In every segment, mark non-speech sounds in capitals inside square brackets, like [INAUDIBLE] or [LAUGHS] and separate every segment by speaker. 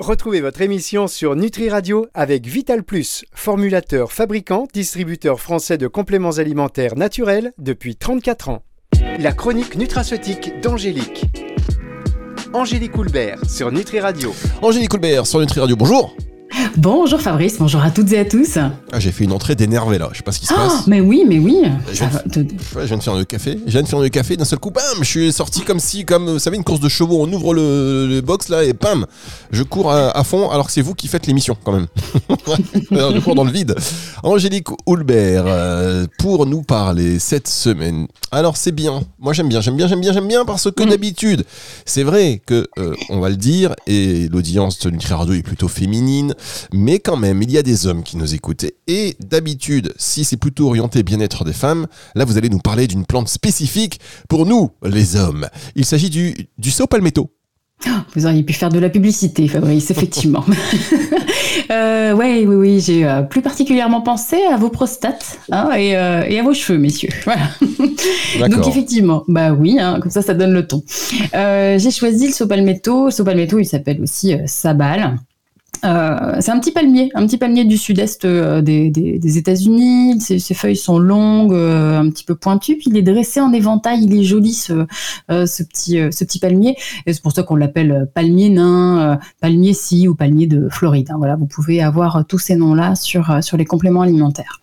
Speaker 1: Retrouvez votre émission sur Nutri Radio avec Vital Plus, formulateur, fabricant, distributeur français de compléments alimentaires naturels depuis 34 ans. La chronique nutraceutique d'Angélique. Angélique Coulbert sur Nutri Radio.
Speaker 2: Angélique Coulbert sur Nutri Radio, bonjour
Speaker 3: Bonjour Fabrice, bonjour à toutes et à tous.
Speaker 2: Ah, j'ai fait une entrée d'énervé là, je sais pas ce qui se
Speaker 3: Ah,
Speaker 2: passe.
Speaker 3: mais oui, mais oui.
Speaker 2: Je viens, de, ouais, je viens de faire le café, je viens de faire le café, d'un seul coup, bam, je suis sorti comme si, comme vous savez, une course de chevaux, on ouvre le, le box là et bam, je cours à, à fond alors que c'est vous qui faites l'émission quand même. [LAUGHS] Je cours dans le vide. Angélique Houlbert, euh, pour nous parler cette semaine. Alors c'est bien, moi j'aime bien, j'aime bien, j'aime bien, j'aime bien parce que
Speaker 3: Mm.
Speaker 2: d'habitude, c'est vrai que, euh, on va le dire, et l'audience de Nutri Radio est plutôt féminine, mais quand même, il y a des hommes qui nous écoutent. Et d'habitude, si c'est plutôt orienté bien-être des femmes, là vous allez nous parler d'une plante spécifique pour nous, les hommes. Il s'agit du, du palmetto.
Speaker 3: Vous auriez pu faire de la publicité, Fabrice, effectivement. [LAUGHS] euh, ouais, oui, oui, j'ai euh, plus particulièrement pensé à vos prostates hein, et, euh, et à vos cheveux, messieurs. [LAUGHS] Voilà. Donc effectivement, bah oui, hein, comme ça, ça donne le ton. Euh, j'ai choisi le sopalmetto. Le sopalmetto, il s'appelle aussi sabal. Euh, c'est un petit palmier, un petit palmier du sud-est euh, des, États-Unis. Ses, feuilles sont longues, euh, un petit peu pointues. Il est dressé en éventail. Il est joli ce, petit, palmier. C'est pour ça qu'on l'appelle palmier nain, palmier si ou palmier de Floride. hein. Voilà, vous pouvez avoir tous ces noms-là sur, les compléments alimentaires.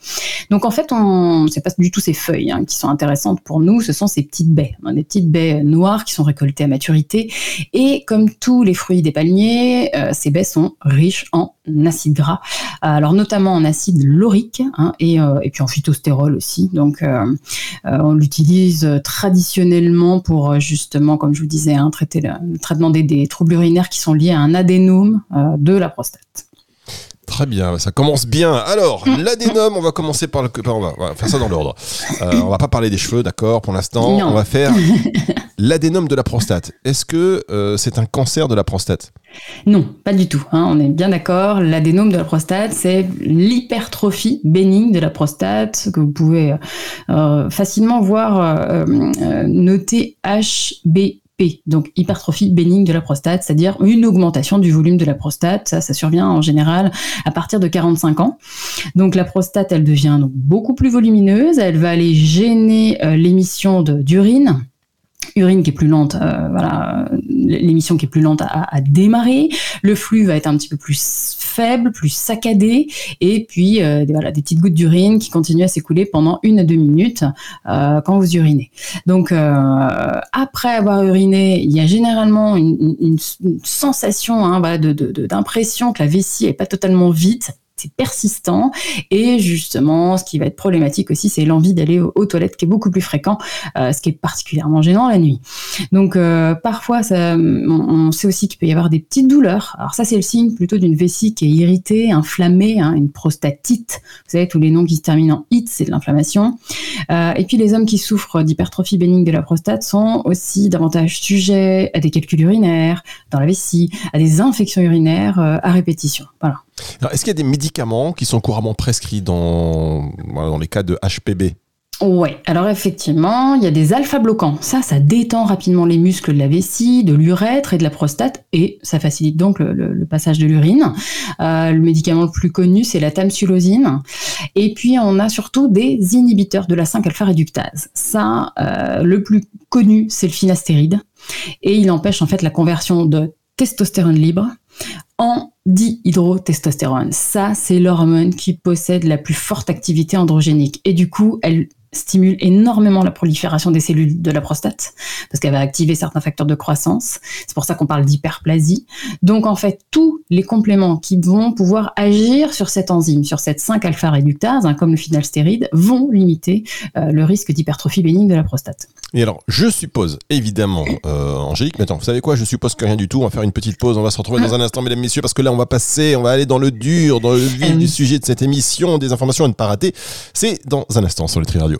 Speaker 3: Donc en fait, on, c'est pas du tout ces feuilles hein, qui sont intéressantes pour nous. Ce sont ces petites baies, hein, des petites baies noires qui sont récoltées à maturité. Et comme tous les fruits des palmiers, ces baies sont riches en acides gras, alors notamment en acide laurique hein, et, euh, et puis en phytostérol aussi. Donc euh, euh, on l'utilise euh, traditionnellement pour euh, justement, comme je vous disais, hein, traiter le, traitement des, des troubles urinaires qui sont liés à un adénome euh, de la prostate.
Speaker 2: Très bien, ça commence bien. Alors, [LAUGHS] l'adénome, on va commencer par le. par- on, va, on va faire ça dans l'ordre. Euh, on va pas parler des cheveux, d'accord, pour l'instant. On va faire [LAUGHS] l'adénome de la prostate. Est-ce que euh, c'est un cancer de la prostate?
Speaker 3: Non, pas du tout. hein, on est bien d'accord. L'adénome de la prostate, c'est l'hypertrophie bénigne de la prostate que vous pouvez euh, facilement voir euh, euh, Donc hypertrophie bénigne de la prostate, c'est-à-dire une augmentation du volume de la prostate. Ça, ça survient en général à partir de 45 ans. Donc la prostate, elle devient beaucoup plus volumineuse. Elle va aller gêner euh, l'émission d'urine urine qui est plus lente, euh, voilà, euh, l'émission qui est plus lente à, démarrer, le flux va être un petit peu plus faible, plus saccadé, et puis euh, des, petites gouttes d'urine qui continuent à s'écouler pendant une à deux minutes quand vous urinez. Donc après avoir uriné, il y a généralement une, sensation hein, voilà, de- de- d'impression que la vessie est pas totalement vide. C'est persistant et justement, ce qui va être problématique aussi, c'est l'envie d'aller aux, toilettes qui est beaucoup plus fréquent, euh, ce qui est particulièrement gênant la nuit. Donc euh, parfois, on, sait aussi qu'il peut y avoir des petites douleurs. Alors ça, c'est le signe plutôt d'une vessie qui est irritée, inflammée, hein, une prostatite. Vous savez, tous les noms qui se terminent en it, c'est de l'inflammation. Euh, et puis les hommes qui souffrent d'hypertrophie bénigne de la prostate sont aussi davantage sujets à des calculs urinaires dans la vessie, à des infections urinaires à répétition. Voilà.
Speaker 2: Est-ce qu'il y a des médicaments qui sont couramment prescrits dans, dans les cas de HPB
Speaker 3: Ouais, alors effectivement, il y a des alpha-bloquants. Ça, ça détend rapidement les muscles de la vessie, de l'urètre et de la prostate, et ça facilite donc le passage de l'urine. Euh, le médicament le plus connu, c'est la tamsulosine. Et puis, on a surtout des inhibiteurs de la 5-alpha-réductase. Ça, euh, le plus connu, c'est le finastéride, et il empêche en fait la conversion de testostérone libre en dihydrotestostérone. Ça, c'est l'hormone qui possède la plus forte activité androgénique. Et du coup, elle stimule énormément la prolifération des cellules de la prostate, parce qu'elle va activer certains facteurs de croissance. C'est pour ça qu'on parle d'hyperplasie. Donc, en fait, tous les compléments qui vont pouvoir agir sur cette enzyme, sur cette 5-alpha-réductase, hein, comme le phénolstéride, vont limiter euh, le risque d'hypertrophie bénigne de la prostate.
Speaker 2: Et alors, je suppose, évidemment, euh, Angélique, mais attends, vous savez quoi? Je suppose que rien du tout. On va faire une petite pause. On va se retrouver dans un instant, mesdames, messieurs, parce que là, on va passer, on va aller dans le dur, dans le vif
Speaker 3: Euh,
Speaker 2: du sujet de cette émission, des informations à ne pas rater. C'est dans un instant sur le Tri Radio.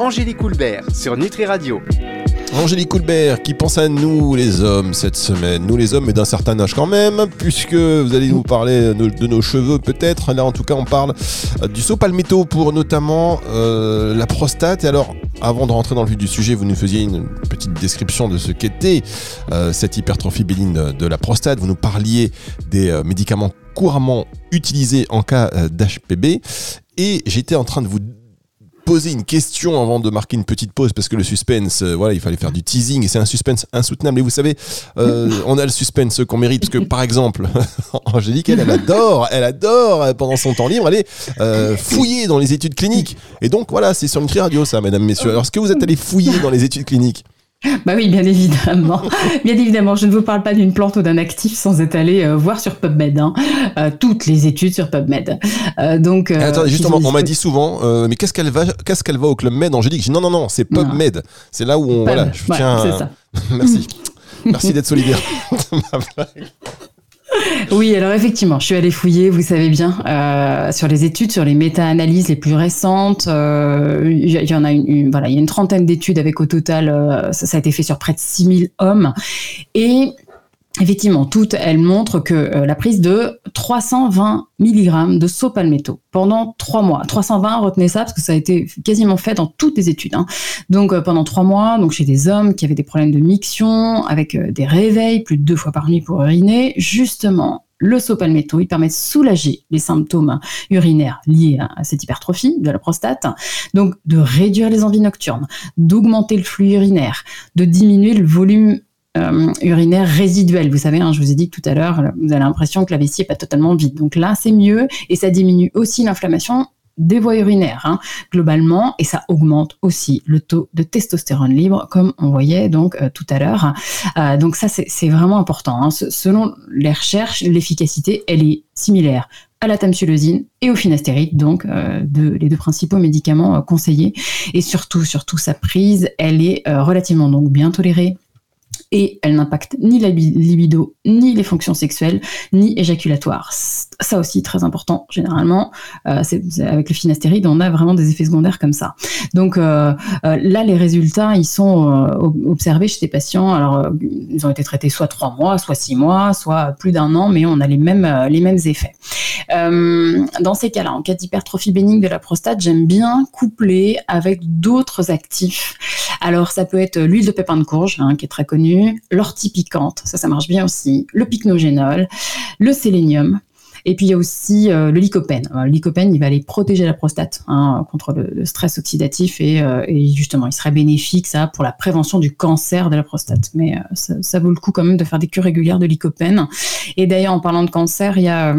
Speaker 1: Angélique Coulbert sur Nutri Radio.
Speaker 2: Angélique Coulbert qui pense à nous les hommes cette semaine. Nous les hommes mais d'un certain âge quand même, puisque vous allez nous parler de nos cheveux peut-être. Là en tout cas on parle euh, du saut palmetto pour notamment euh, la prostate. Et alors avant de rentrer dans le vif du sujet, vous nous faisiez une petite description de ce qu'était euh, cette hypertrophie bénigne de la prostate. Vous nous parliez des médicaments couramment utilisés en cas d'HPB. Et j'étais en train de vous poser une question avant de marquer une petite pause parce que le suspense, euh, voilà, il fallait faire du teasing et c'est un suspense insoutenable. Et vous savez, euh, on a le suspense qu'on mérite parce que par exemple, [LAUGHS] Angélique, elle, elle adore, elle adore euh, pendant son temps libre aller fouiller dans les études cliniques. Et donc voilà, c'est sur Nutri Radio ça, mesdames, messieurs. Alors, est-ce que vous êtes allé fouiller dans les études cliniques?
Speaker 3: Bah oui, bien évidemment. [LAUGHS] bien évidemment, je ne vous parle pas d'une plante ou d'un actif sans être allé euh, voir sur PubMed. Hein. Euh, toutes les études sur PubMed.
Speaker 2: Euh, donc. attendez, justement, on m'a dit souvent, mais qu'est-ce qu'elle va, qu'est-ce qu'elle va au Club Med? Angélique dit non, non, non, c'est PubMed. C'est là où on, voilà, je tiens. Ça. [LAUGHS] Merci. [LAUGHS] Merci d'être solidaire. [LAUGHS]
Speaker 3: Oui, alors effectivement, je suis allée fouiller, vous savez bien, euh, sur les études, sur les méta-analyses les plus récentes. Euh, il y, en a une, voilà, il y a une trentaine d'études avec au total, euh, ça, a été fait sur près de 6000 hommes. Et Effectivement, toutes elles montrent que euh, la prise de 320 mg de saut palmetto pendant trois mois, 320, retenez ça parce que ça a été quasiment fait dans toutes les études. Hein. Donc euh, pendant trois mois, donc chez des hommes qui avaient des problèmes de miction, avec euh, des réveils plus de deux fois par nuit pour uriner, justement, le saut palmetto, il permet de soulager les symptômes urinaires liés à cette hypertrophie de la prostate, donc de réduire les envies nocturnes, d'augmenter le flux urinaire, de diminuer le volume euh, urinaire résiduel. Vous savez, hein, je vous ai dit tout à l'heure, vous avez l'impression que la vessie n'est pas totalement vide. Donc là, c'est mieux et ça diminue aussi l'inflammation des voies urinaires hein, globalement et ça augmente aussi le taux de testostérone libre comme on voyait donc euh, tout à l'heure. Euh, donc ça c'est vraiment important. Hein. Selon les recherches, l'efficacité elle est similaire à la tamsulosine et au finastéride, donc de, les deux principaux médicaments conseillés. Et surtout, surtout sa prise, elle est relativement donc bien tolérée et elle n'impacte ni la libido, ni les fonctions sexuelles, ni éjaculatoires. Ça aussi, très important, généralement. Euh, avec le finastéride, on a vraiment des effets secondaires comme ça. Donc euh, euh, là, les résultats, ils sont observés chez des patients. Alors, ils ont été traités soit trois mois, soit six mois, soit plus d'un an, mais on a les mêmes, les mêmes effets. dans ces cas-là, en cas d'hypertrophie bénigne de la prostate, j'aime bien coupler avec d'autres actifs. Alors, ça peut être l'huile de pépin de courge, hein, qui est très connue l'ortie ça, ça marche bien aussi, le pycnogénol, le sélénium. Et puis il y a aussi euh, le lycopène. le lycopène, il va aller protéger la prostate hein, contre le, stress oxydatif euh, et, justement, il serait bénéfique ça pour la prévention du cancer de la prostate. Mais euh, ça, ça, vaut le coup quand même de faire des cures régulières de lycopène. Et d'ailleurs, en parlant de cancer, il y a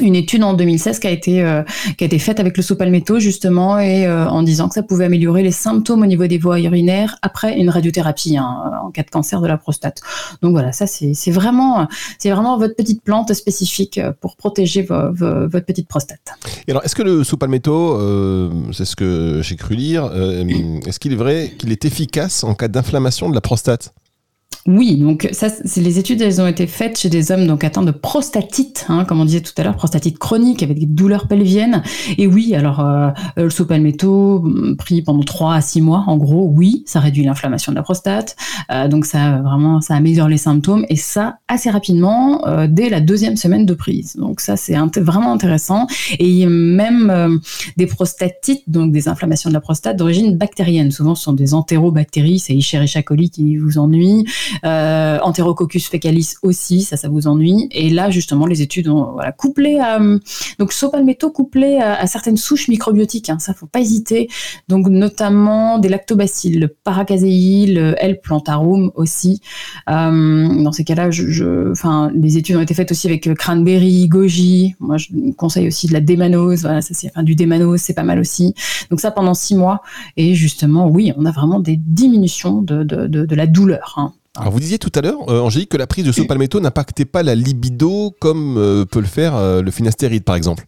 Speaker 3: une étude en 2016 qui a été euh, qui a été faite avec le sopalmetto justement et euh, en disant que ça pouvait améliorer les symptômes au niveau des voies urinaires après une radiothérapie hein, en cas de cancer de la prostate. Donc voilà, ça c'est vraiment c'est vraiment votre petite plante spécifique pour protéger votre petite prostate.
Speaker 2: Et alors est-ce que le sopalmetto, euh, c'est ce que j'ai cru lire, est-ce qu'il est vrai qu'il est efficace en cas d'inflammation de la prostate?
Speaker 3: Oui, donc ça, les études, elles ont été faites chez des hommes donc atteints de prostatite, hein, comme on disait tout à l'heure, prostatite chronique avec des douleurs pelviennes. Et oui, alors euh, le sopalmetto mm, pris pendant 3 à 6 mois, en gros, oui, ça réduit l'inflammation de la prostate, euh, donc ça vraiment ça améliore les symptômes et ça assez rapidement euh, dès la deuxième semaine de prise. Donc ça c'est vraiment intéressant. Et même des prostatites, donc des inflammations de la prostate d'origine bactérienne. Souvent ce sont des entérobactéries, c'est Escherichia coli qui vous ennuie. Euh, Enterococcus fecalis aussi, ça, ça vous ennuie. Et là, justement, les études ont couplé à, donc sopalmetto couplé à, certaines souches microbiotiques. Hein, ça, faut pas hésiter. Donc, notamment des lactobacilles, le paracasei, le L. plantarum aussi. Euh, dans ces cas-là, je, les études ont été faites aussi avec cranberry, goji. Moi, je conseille aussi de la démanose. Voilà, ça, c'est, du démanose, c'est pas mal aussi. Donc ça pendant six mois. Et justement, oui, on a vraiment des diminutions de, la douleur. Hein.
Speaker 2: Alors vous disiez tout à l'heure, euh, Angélique, que la prise de ce palmetto n'impactait pas la libido comme euh, peut le faire euh, le finastéride par exemple.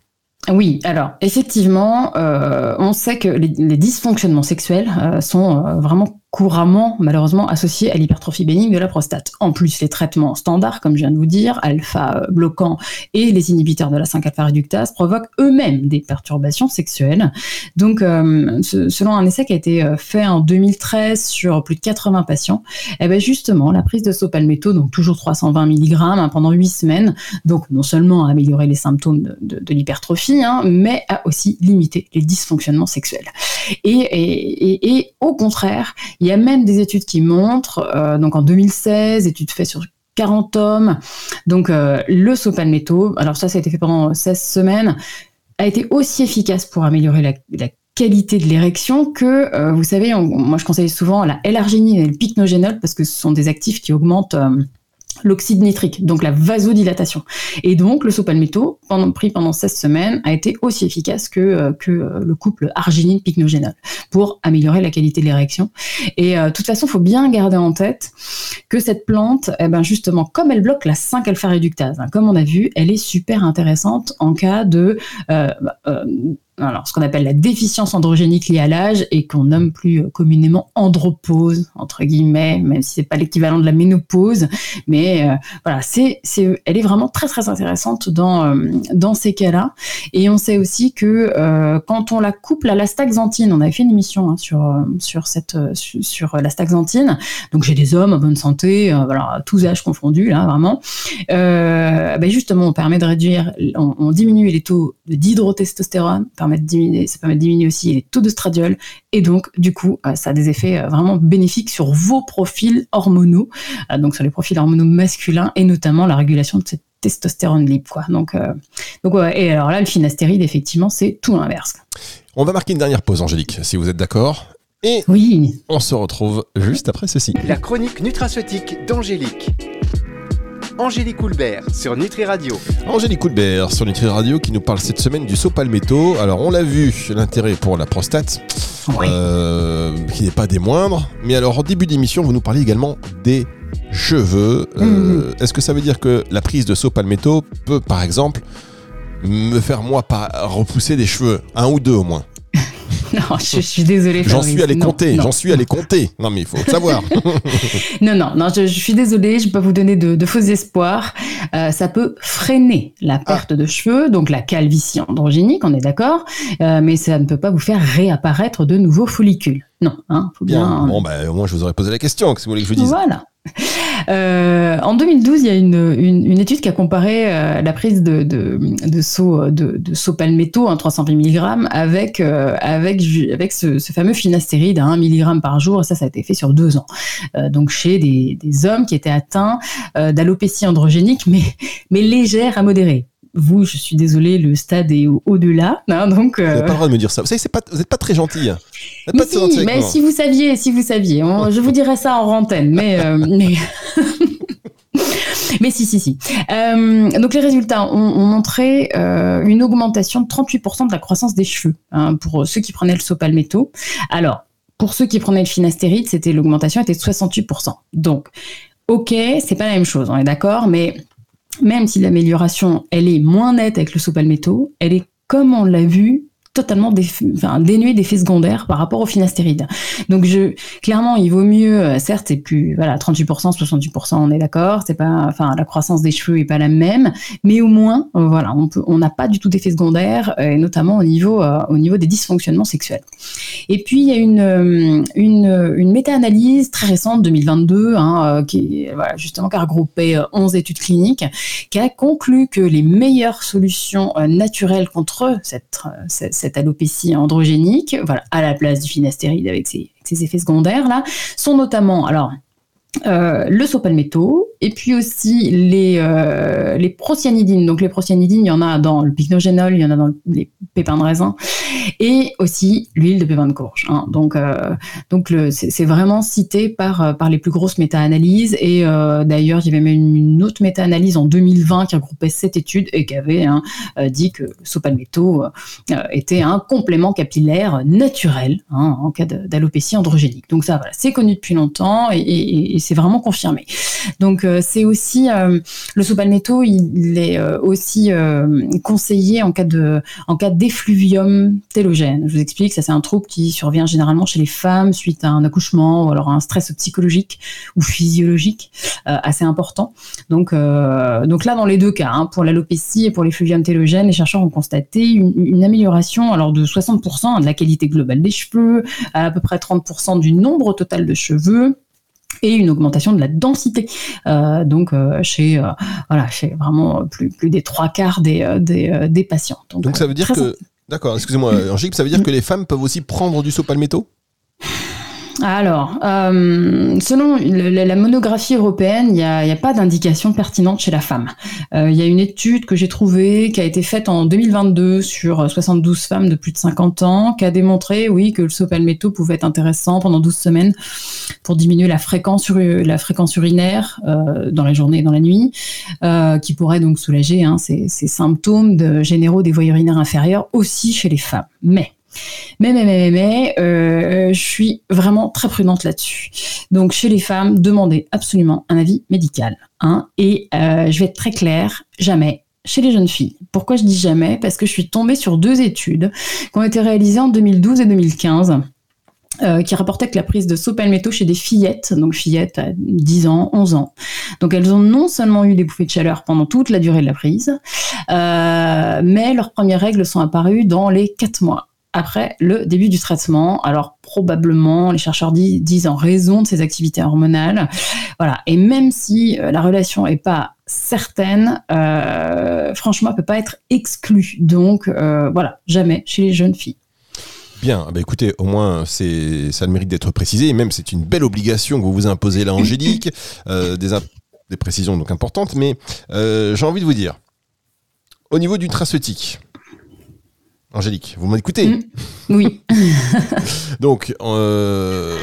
Speaker 3: Oui, alors effectivement, on sait que les, dysfonctionnements sexuels sont vraiment couramment, malheureusement, associés à l'hypertrophie bénigne de la prostate. En plus, les traitements standards, comme je viens de vous dire, alpha bloquant et les inhibiteurs de la 5-alpha réductase provoquent eux-mêmes des perturbations sexuelles. Donc, euh, selon un essai qui a été euh, fait en 2013 sur plus de 80 patients, eh ben justement, la prise de sopalméto, donc toujours 320 mg hein, pendant 8 semaines, donc non seulement a amélioré les symptômes de, l'hypertrophie, hein, mais a aussi limité les dysfonctionnements sexuels. Et, au contraire, il y a même des études qui montrent, euh, donc en 2016, études faites sur 40 hommes, donc euh, le sopalméto, alors ça, ça a été fait pendant 16 semaines, a été aussi efficace pour améliorer la, qualité de l'érection que, euh, vous savez, moi je conseille souvent la L-arginine et le pycnogénol parce que ce sont des actifs qui augmentent l'oxyde nitrique, donc la vasodilatation. Et donc, le sopalméto, pendant, pris pendant 16 semaines, a été aussi efficace que, euh, que euh, le couple arginine-pycnogénal pour améliorer la qualité de l'érection. Et euh, de toute façon, il faut bien garder en tête que cette plante, eh ben justement, comme elle bloque la 5-alpha-réductase, hein, comme on a vu, elle est super intéressante en cas de... Bah, alors ce qu'on appelle la déficience androgénique liée à l'âge et qu'on nomme plus euh, communément andropause entre guillemets, même si c'est pas l'équivalent de la ménopause, mais euh, voilà, elle est vraiment très très intéressante dans euh, dans ces cas-là. Et on sait aussi que quand on la couple à l'astaxanthine, on avait fait une hein, sur sur cette sur, l'astaxanthine. Donc j'ai des hommes en bonne santé, voilà, tous âges confondus là vraiment. Ben justement, on permet de réduire, on, diminue les taux d'hydrotestostérone, permet de diminuer, ça permet de diminuer aussi les taux de stradiol. Et donc, du coup, euh, ça a des effets euh, vraiment bénéfiques sur vos profils hormonaux, euh, donc sur les profils hormonaux masculins et notamment la régulation de cette testostérone libre. Quoi. Donc, donc et alors là, le finastéride, effectivement, c'est tout l'inverse.
Speaker 2: On va marquer une dernière pause, Angélique, si vous êtes d'accord. Et
Speaker 3: oui.
Speaker 2: on se retrouve juste après ceci.
Speaker 1: La chronique nutraceutique d'Angélique. Angélique Coulbert sur Nutri Radio.
Speaker 2: Angélique Coulbert sur Nutri Radio qui nous parle cette semaine du saut palmetto. Alors on l'a vu, l'intérêt pour la prostate, euh, qui n'est pas des moindres. Mais alors en début d'émission, vous nous parlez également des cheveux. Euh, mhm. Est-ce que ça veut dire que la prise de saut palmetto peut par exemple me faire moi pas repousser des cheveux, un ou deux au moins [LAUGHS]
Speaker 3: non, je, suis désolée.
Speaker 2: J'en suis allé compter, j'en suis allé compter. Non, mais il faut le savoir. [LAUGHS]
Speaker 3: non, non, non, je, suis désolée, je pas vous donner de, faux espoirs. Euh, ça peut freiner la ah. perte de cheveux, donc la calvitie androgénique, on est d'accord, euh, mais ça ne peut pas vous faire réapparaître de nouveaux follicules. Non, hein, faut bien.
Speaker 2: Bon, bah, au moins, je vous aurais posé la question. Que vous voulez que je vous dise
Speaker 3: Voilà. Euh, en 2012, il y a une, une, étude qui a comparé euh, la prise de, de, de saut de, de saut palmetto, 320 mg, avec euh, avec avec ce, ce, fameux finastéride à 1 mg par jour. ça, ça a été fait sur deux ans. donc chez des, des, hommes qui étaient atteints d'alopécie androgénique, mais mais légère à modérée vous, je suis désolée, le stade est au-delà. Hein, donc,
Speaker 2: Vous n'avez pas le droit de me dire ça. Vous savez, pas, vous n'êtes pas très gentil.
Speaker 3: Mais, si, mais si vous saviez, si vous saviez, je vous dirais ça en rantaine, mais. Euh, [LAUGHS] mais... Mais si, si, si. Euh, donc les résultats ont, montré euh, une augmentation de 38% de la croissance des cheveux hein, pour ceux qui prenaient le sopalméto. Alors, pour ceux qui prenaient le finastéride, c'était l'augmentation était de 68%. Donc, ok, c'est pas la même chose, on est d'accord, mais même si l'amélioration, elle est moins nette avec le sopalméto, elle est, comme on l'a vu, totalement dénué d'effets secondaires par rapport au finastéride. Donc je clairement il vaut mieux euh, certes c'est plus voilà 38% 68% on est d'accord, c'est pas enfin la croissance des cheveux est pas la même, mais au moins euh, voilà, on peut on n'a pas du tout d'effets secondaires euh, notamment au niveau au niveau des dysfonctionnements sexuels. Et puis il y a une une, méta-analyse très récente 2022 hein, qui voilà, justement qui a regroupé 11 études cliniques qui a conclu que les meilleures solutions naturelles contre cette cette alopécie androgénique, voilà, à la place du finastéride avec ses, effets secondaires là, sont notamment alors euh, le sopalméto, et puis aussi les, euh, les procyanidines. Donc les procyanidines, il y en a dans le pycnogénol, il y en a dans les pépins de raisin, et aussi l'huile de pépins de courge. Hein. Donc, euh, donc c'est vraiment cité par, euh, par les plus grosses méta-analyses, et d'ailleurs, il y avait même une autre méta-analyse en 2020 qui regroupait cette étude et qui avait hein, dit que le sopalméto était un complément capillaire naturel hein, en cas d'alopécie androgénique. Donc ça, c'est connu depuis longtemps et, et, et c'est vraiment confirmé. Donc c'est aussi le sopalmetto, est aussi conseillé en cas de en d'effluvium télogène. Je vous explique, ça c'est un trouble qui survient généralement chez les femmes suite à un accouchement ou alors un stress psychologique ou physiologique assez important. Donc donc là dans les deux cas, hein, pour l'alopécie et pour l'effluvium télogène, les chercheurs ont constaté une, une amélioration alors de 60% de la qualité globale des cheveux, à, peu près 30% du nombre total de cheveux et une augmentation de la densité. Euh, donc euh, chez euh, voilà chez vraiment plus, plus des trois quarts des des, des patients.
Speaker 2: Donc, ça veut dire que d'accord, excusez-moi Angélique, ça veut dire que les femmes peuvent aussi prendre du sopalmetto?
Speaker 3: Alors, euh, selon la, monographie européenne, il n'y a, pas d'indication pertinente chez la femme. Euh, il y a une étude que j'ai trouvée qui a été faite en 2022 sur 72 femmes de plus de 50 ans, qui a démontré, oui, que le sopalmetto pouvait être intéressant pendant 12 semaines pour diminuer la fréquence, la fréquence urinaire euh, dans la journée et dans la nuit, qui pourrait donc soulager hein, ces, ces symptômes de généraux des voies urinaires inférieures aussi chez les femmes. Mais mais, mais, mais, mais, euh, je suis vraiment très prudente là-dessus. Donc, chez les femmes, demandez absolument un avis médical. Hein, et euh, je vais être très claire, jamais chez les jeunes filles. Pourquoi je dis jamais? Parce que je suis tombée sur deux études qui ont été réalisées en 2012 et 2015. Euh, qui rapportaient que la prise de sopalmetto chez des fillettes, donc fillettes à 10 ans, 11 ans. Donc elles ont non seulement eu des bouffées de chaleur pendant toute la durée de la prise, mais leurs premières règles sont apparues dans les 4 mois après le début du traitement. Alors probablement, les chercheurs disent, en raison de ces activités hormonales. Voilà. Et même si euh, la relation est pas certaine, euh, franchement, elle peut pas être exclue. Donc euh, voilà, jamais chez les jeunes filles.
Speaker 2: Bien, bah écoutez, au moins c'est ça le mérite d'être précisé, et même c'est une belle obligation que vous vous imposez là, Angélique, [LAUGHS] des, des précisions donc importantes, mais j'ai envie de vous dire, au niveau du traceutique, Angélique, vous m'écoutez? Mmh.
Speaker 3: Oui. [LAUGHS]
Speaker 2: Donc, euh,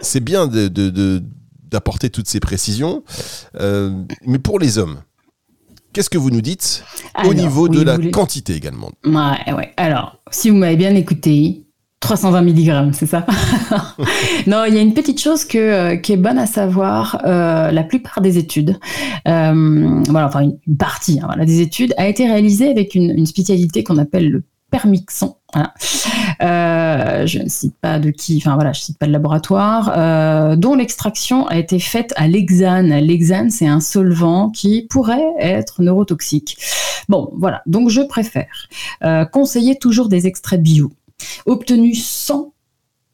Speaker 2: c'est bien d'apporter toutes ces précisions. Euh, mais pour les hommes, qu'est-ce que vous nous dites au niveau de la quantité également?
Speaker 3: Ouais, ouais. Alors, si vous m'avez bien écouté, 320 mg, c'est ça? [LAUGHS] Non, il y a une petite chose que, euh, qui est bonne à savoir. la plupart des études, voilà, enfin une partie hein, voilà, des études, a été réalisée avec une, une spécialité qu'on appelle le Permixon. Euh, je ne cite pas de qui, enfin voilà, je cite pas de laboratoire, euh, dont l'extraction a été faite à l'hexane. L'hexane, c'est un solvant qui pourrait être neurotoxique. Bon, voilà, donc je préfère euh, conseiller toujours des extraits bio obtenus sans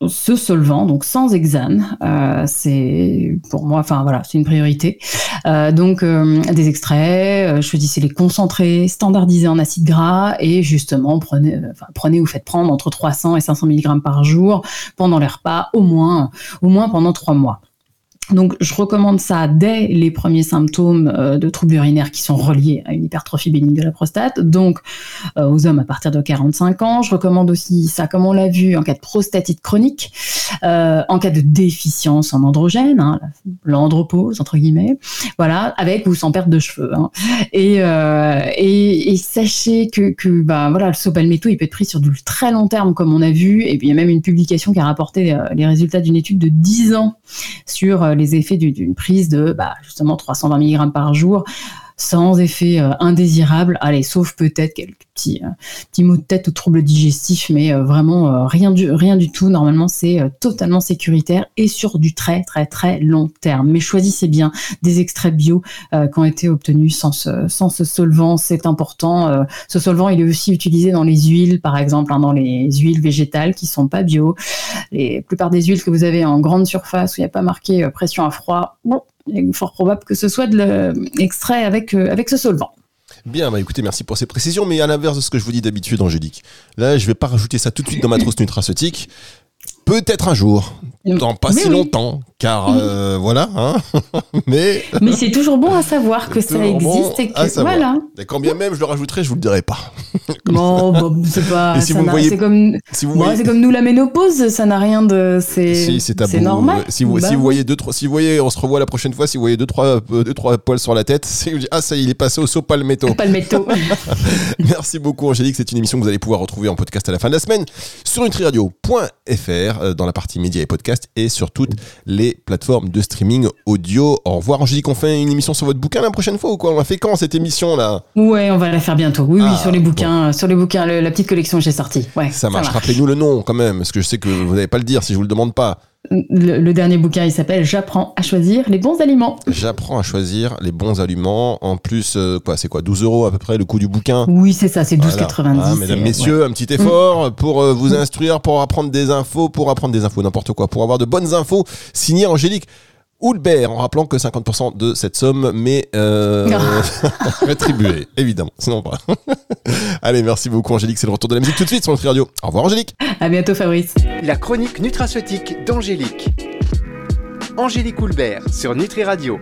Speaker 3: ce solvant, donc sans hexane, euh, c'est pour moi, enfin voilà, c'est une priorité. Euh, donc euh, des extraits, choisissez les concentrés, standardisés en acide gras et justement prenez, prenez ou faites prendre entre 300 et 500 mg par jour pendant les repas, au moins, au moins pendant trois mois. Donc, je recommande ça dès les premiers symptômes euh, de troubles urinaires qui sont reliés à une hypertrophie bénigne de la prostate, donc euh, aux hommes à partir de 45 ans. Je recommande aussi ça, comme on l'a vu, en cas de prostatite chronique, euh, en cas de déficience en androgène, hein, l'andropause entre guillemets, voilà, avec ou sans perte de cheveux. Hein. Et, sachez que, que bah, voilà, le sopalmetto, il peut être pris sur du très long terme, comme on a vu, et puis il y a même une publication qui a rapporté les résultats d'une étude de 10 ans sur les effets d'une prise de bah, justement 320 mg par jour sans effet euh, indésirable. Allez, sauf peut-être quelques petits, euh, petits maux de tête ou troubles digestifs, mais euh, vraiment rien, du, rien du tout. Normalement, c'est totalement sécuritaire et sur du très très très long terme. Mais choisissez bien des extraits bio qui ont été obtenus sans ce, sans solvant, c'est important. ce solvant, il est aussi utilisé dans les huiles, par exemple, hein, dans les huiles végétales qui sont pas bio. Les plupart des huiles que vous avez en grande surface où il n'y a pas marqué pression à froid, bon, il est fort probable que ce soit de l'extrait avec, euh, avec ce solvant.
Speaker 2: Bien, bah écoutez, merci pour ces précisions, mais à l'inverse de ce que je vous dis d'habitude, Angélique, là, je vais pas rajouter ça tout de suite dans ma trousse nutraceutique. Peut-être un jour, dans pas si longtemps, car euh, voilà, hein [LAUGHS] mais
Speaker 3: mais c'est toujours bon à savoir que ça existe et que voilà.
Speaker 2: Et quand bien même je le rajouterai, je vous le dirai pas. [LAUGHS]
Speaker 3: Non, [LAUGHS] bah, c'est pas.
Speaker 2: Si vous voyez-
Speaker 3: c'est comme,
Speaker 2: Si vous
Speaker 3: bon,
Speaker 2: voyez,
Speaker 3: c'est comme nous la ménopause, ça n'a rien de. C'est
Speaker 2: si c'est
Speaker 3: normal.
Speaker 2: Si vous,
Speaker 3: Bah
Speaker 2: si vous
Speaker 3: oui.
Speaker 2: voyez deux trois, si vous voyez, on se revoit la prochaine fois. Si vous voyez deux trois, euh, deux trois poils sur la tête, [LAUGHS] c'est ah ça, il est passé au saut palmetto. [LAUGHS]
Speaker 3: Métaux.
Speaker 2: Merci beaucoup Angélique, c'est une émission que vous allez pouvoir retrouver en podcast à la fin de la semaine sur nutriradio.fr euh, dans la partie médias et podcasts et sur toutes les plateformes de streaming audio. Au revoir Angélique, on fait une émission sur votre bouquin la prochaine fois ou quoi? On a fait quand cette émission là?
Speaker 3: Ouais, on va la faire bientôt. Oui,
Speaker 2: Ah,
Speaker 3: oui, sur les bouquins, sur le- la petite collection que j'ai sortie. Ouais,
Speaker 2: Ça marche. Rappelez-nous le nom quand même, parce que je sais que vous n'allez pas le dire si je vous le demande pas.
Speaker 3: Le, le dernier bouquin, il s'appelle J'apprends à choisir les bons aliments.
Speaker 2: J'apprends à choisir les bons aliments. En plus, euh, quoi, c'est quoi 12 euros à peu près le coût du bouquin?
Speaker 3: Oui, c'est ça, c'est 12,90.
Speaker 2: Voilà. Ah, mesdames, messieurs, un petit effort pour euh, vous instruire, pour apprendre des infos, pour apprendre des infos, n'importe quoi, pour avoir de bonnes infos. Signé Angélique Houlbert, en rappelant que 50% de cette somme m'est euh, rétribuée, [LAUGHS] évidemment, sinon pas. [LAUGHS] Allez, merci beaucoup Angélique, c'est le retour de la musique tout de suite sur notre radio. Au revoir Angélique.
Speaker 3: À bientôt, Fabrice.
Speaker 1: La chronique nutraceutique d'Angélique. Angélique Houlbert sur Nutri Radio.